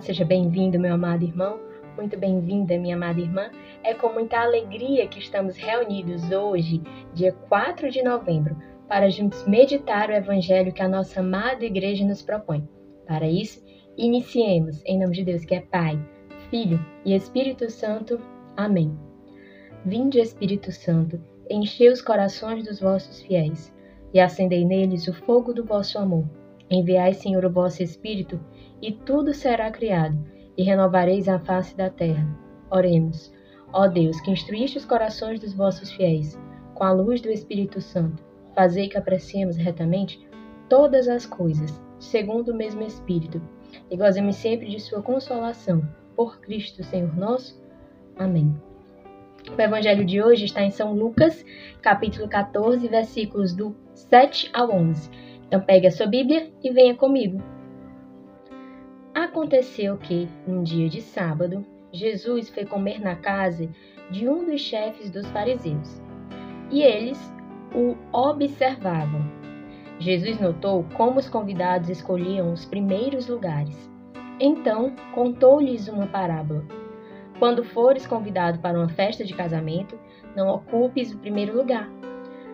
Seja bem-vindo, meu amado irmão. Muito bem-vinda, minha amada irmã. É com muita alegria que estamos reunidos hoje, dia 4 de novembro, para juntos meditar o evangelho que a nossa amada igreja nos propõe. Para isso, iniciemos em nome de Deus, que é Pai, Filho e Espírito Santo. Amém. Vinde, Espírito Santo, enchei os corações dos vossos fiéis e acendei neles o fogo do vosso amor. Enviai, Senhor, o vosso Espírito, e tudo será criado, e renovareis a face da terra. Oremos. Ó Deus, que instruíste os corações dos vossos fiéis, com a luz do Espírito Santo, fazei que apreciemos retamente todas as coisas, segundo o mesmo Espírito, e gozemos sempre de sua consolação. Por Cristo, Senhor nosso. Amém. O evangelho de hoje está em São Lucas, capítulo 14, versículos do 7 ao 11 então pegue a sua Bíblia e venha comigo. Aconteceu que, num dia de sábado, Jesus foi comer na casa de um dos chefes dos fariseus. E eles o observavam. Jesus notou como os convidados escolhiam os primeiros lugares. Então contou-lhes uma parábola. Quando fores convidado para uma festa de casamento, não ocupes o primeiro lugar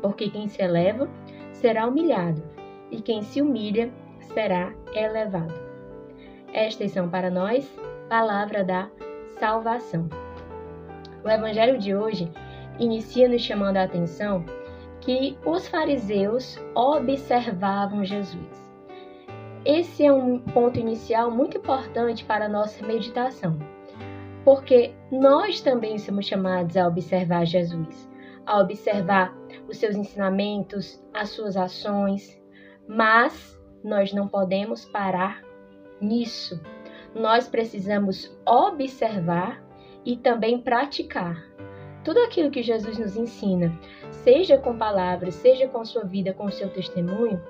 porque quem se eleva será humilhado, e quem se humilha será elevado. Estas são para nós palavra da salvação. O evangelho de hoje inicia nos chamando a atenção que os fariseus observavam Jesus. Esse é um ponto inicial muito importante para a nossa meditação, porque nós também somos chamados a observar Jesus, a observar os seus ensinamentos, as suas ações, mas nós não podemos parar nisso. Nós precisamos observar e também praticar tudo aquilo que Jesus nos ensina, seja com palavras, seja com sua vida, com seu testemunho.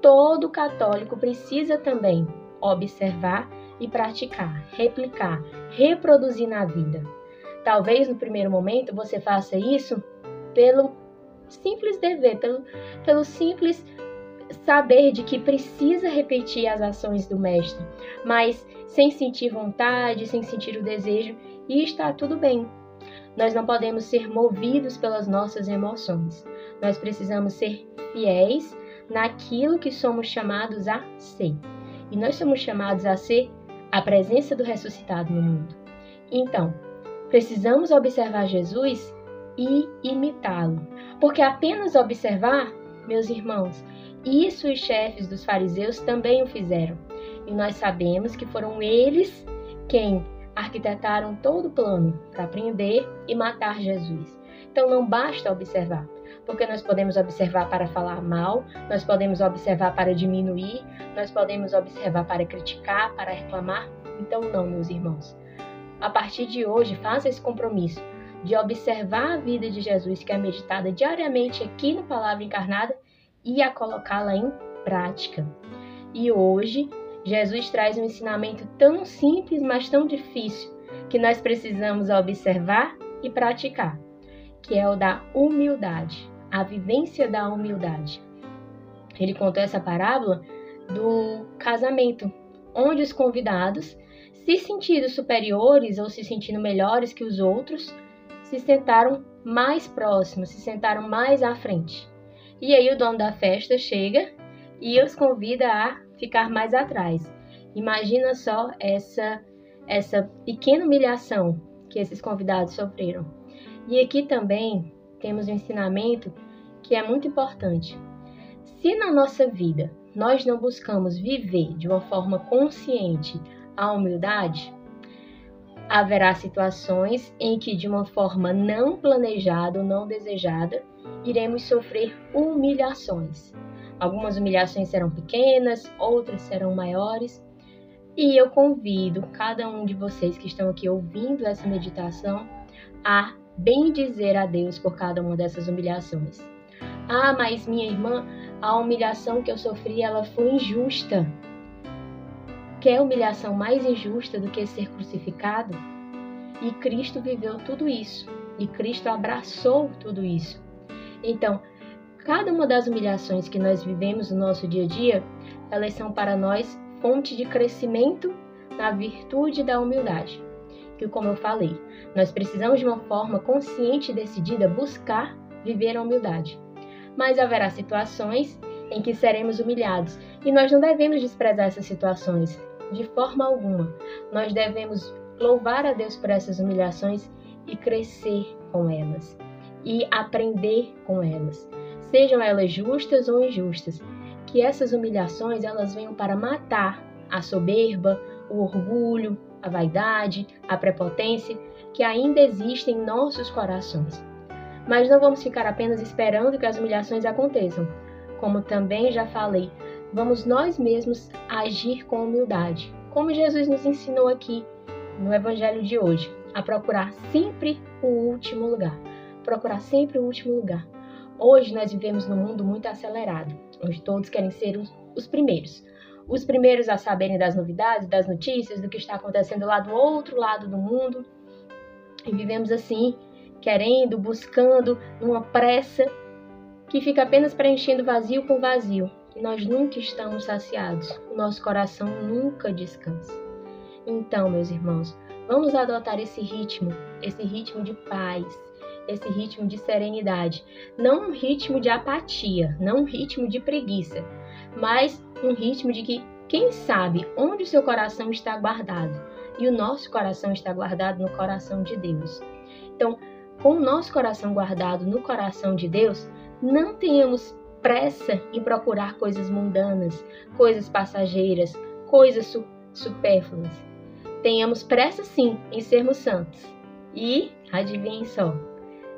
Todo católico precisa também observar e praticar, replicar, reproduzir na vida. Talvez no primeiro momento você faça isso pelo simples dever, pelo, pelo simples saber de que precisa repetir as ações do mestre, mas sem sentir vontade, sem sentir o desejo, e está tudo bem. Nós não podemos ser movidos pelas nossas emoções. Nós precisamos ser fiéis naquilo que somos chamados a ser. E nós somos chamados a ser a presença do ressuscitado no mundo. Então, precisamos observar Jesus e imitá-lo. Porque apenas observar, meus irmãos, isso os chefes dos fariseus também o fizeram. E nós sabemos que foram eles quem arquitetaram todo o plano para prender e matar Jesus. Então não basta observar, porque nós podemos observar para falar mal, nós podemos observar para diminuir, nós podemos observar para criticar, para reclamar. Então não, meus irmãos. A partir de hoje, faça esse compromisso de observar a vida de Jesus, que é meditada diariamente aqui no Palavra Encarnada, e a colocá-la em prática. E hoje, Jesus traz um ensinamento tão simples, mas tão difícil, que nós precisamos observar e praticar, que é o da humildade, a vivência da humildade. Ele contou essa parábola do casamento, onde os convidados, se sentindo superiores ou se sentindo melhores que os outros, se sentaram mais próximos, se sentaram mais à frente. E aí o dono da festa chega e os convida a ficar mais atrás. Imagina só essa essa pequena humilhação que esses convidados sofreram. E aqui também temos um ensinamento que é muito importante. Se na nossa vida nós não buscamos viver de uma forma consciente a humildade, haverá situações em que, de uma forma não planejada ou não desejada, iremos sofrer humilhações. Algumas humilhações serão pequenas, outras serão maiores, E eu convido cada um de vocês que estão aqui ouvindo essa meditação a bem dizer a Deus por cada uma dessas humilhações. Ah, mas minha irmã, a humilhação que eu sofri, ela foi injusta. Quer humilhação mais injusta do que ser crucificado? E Cristo viveu tudo isso. E Cristo abraçou tudo isso. Então, cada uma das humilhações que nós vivemos no nosso dia a dia, elas são para nós fonte de crescimento na virtude da humildade. Que, como eu falei, nós precisamos de uma forma consciente e decidida buscar viver a humildade. Mas haverá situações em que seremos humilhados e nós não devemos desprezar essas situações de forma alguma. Nós devemos louvar a Deus por essas humilhações e crescer com elas e aprender com elas, sejam elas justas ou injustas. Que essas humilhações elas venham para matar a soberba, o orgulho, a vaidade, a prepotência que ainda existem em nossos corações. Mas não vamos ficar apenas esperando que as humilhações aconteçam. Como também já falei, vamos nós mesmos agir com humildade, como Jesus nos ensinou aqui no Evangelho de hoje, a procurar sempre o último lugar. Procurar sempre o último lugar. Hoje nós vivemos num mundo muito acelerado, onde todos querem ser os, os primeiros. Os primeiros a saberem das novidades, das notícias, do que está acontecendo lá do outro lado do mundo. E vivemos assim, querendo, buscando, numa pressa que fica apenas preenchendo vazio com vazio. E nós nunca estamos saciados. O nosso coração nunca descansa. Então, meus irmãos, vamos adotar esse ritmo, esse ritmo de paz, esse ritmo de serenidade, não um ritmo de apatia, não um ritmo de preguiça, mas um ritmo de que quem sabe onde o seu coração está guardado. E o nosso coração está guardado no coração de Deus. Então, com o nosso coração guardado no coração de Deus, não tenhamos pressa em procurar coisas mundanas, coisas passageiras, coisas su supérfluas tenhamos pressa sim em sermos santos. E, adivinhem só,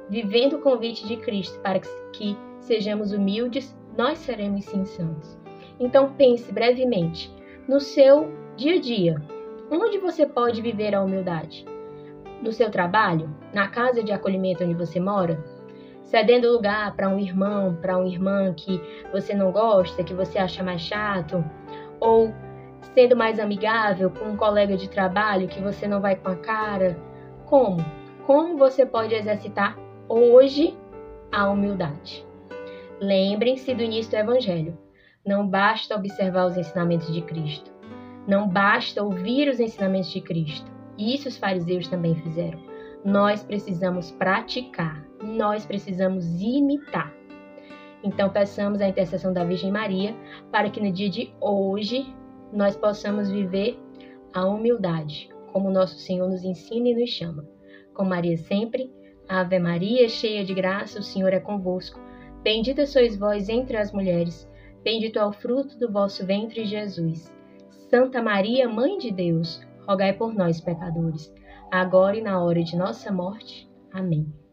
vivendo o convite de Cristo para que sejamos humildes, nós seremos sim santos. Então pense brevemente no seu dia a dia. Onde você pode viver a humildade? No seu trabalho? Na casa de acolhimento onde você mora? Cedendo lugar para um irmão, para uma irmã que você não gosta, que você acha mais chato? Ou sendo mais amigável com um colega de trabalho que você não vai com a cara? Como? Como você pode exercitar hoje a humildade? Lembrem-se do início do Evangelho. Não basta observar os ensinamentos de Cristo. Não basta ouvir os ensinamentos de Cristo. Isso os fariseus também fizeram. Nós precisamos praticar. Nós precisamos imitar. Então, peçamos a intercessão da Virgem Maria para que no dia de hoje nós possamos viver a humildade, como nosso Senhor nos ensina e nos chama. Com Maria sempre, Ave Maria, cheia de graça, o Senhor é convosco. Bendita sois vós entre as mulheres, bendito é o fruto do vosso ventre, Jesus. Santa Maria, Mãe de Deus, rogai por nós, pecadores, agora e na hora de nossa morte. Amém.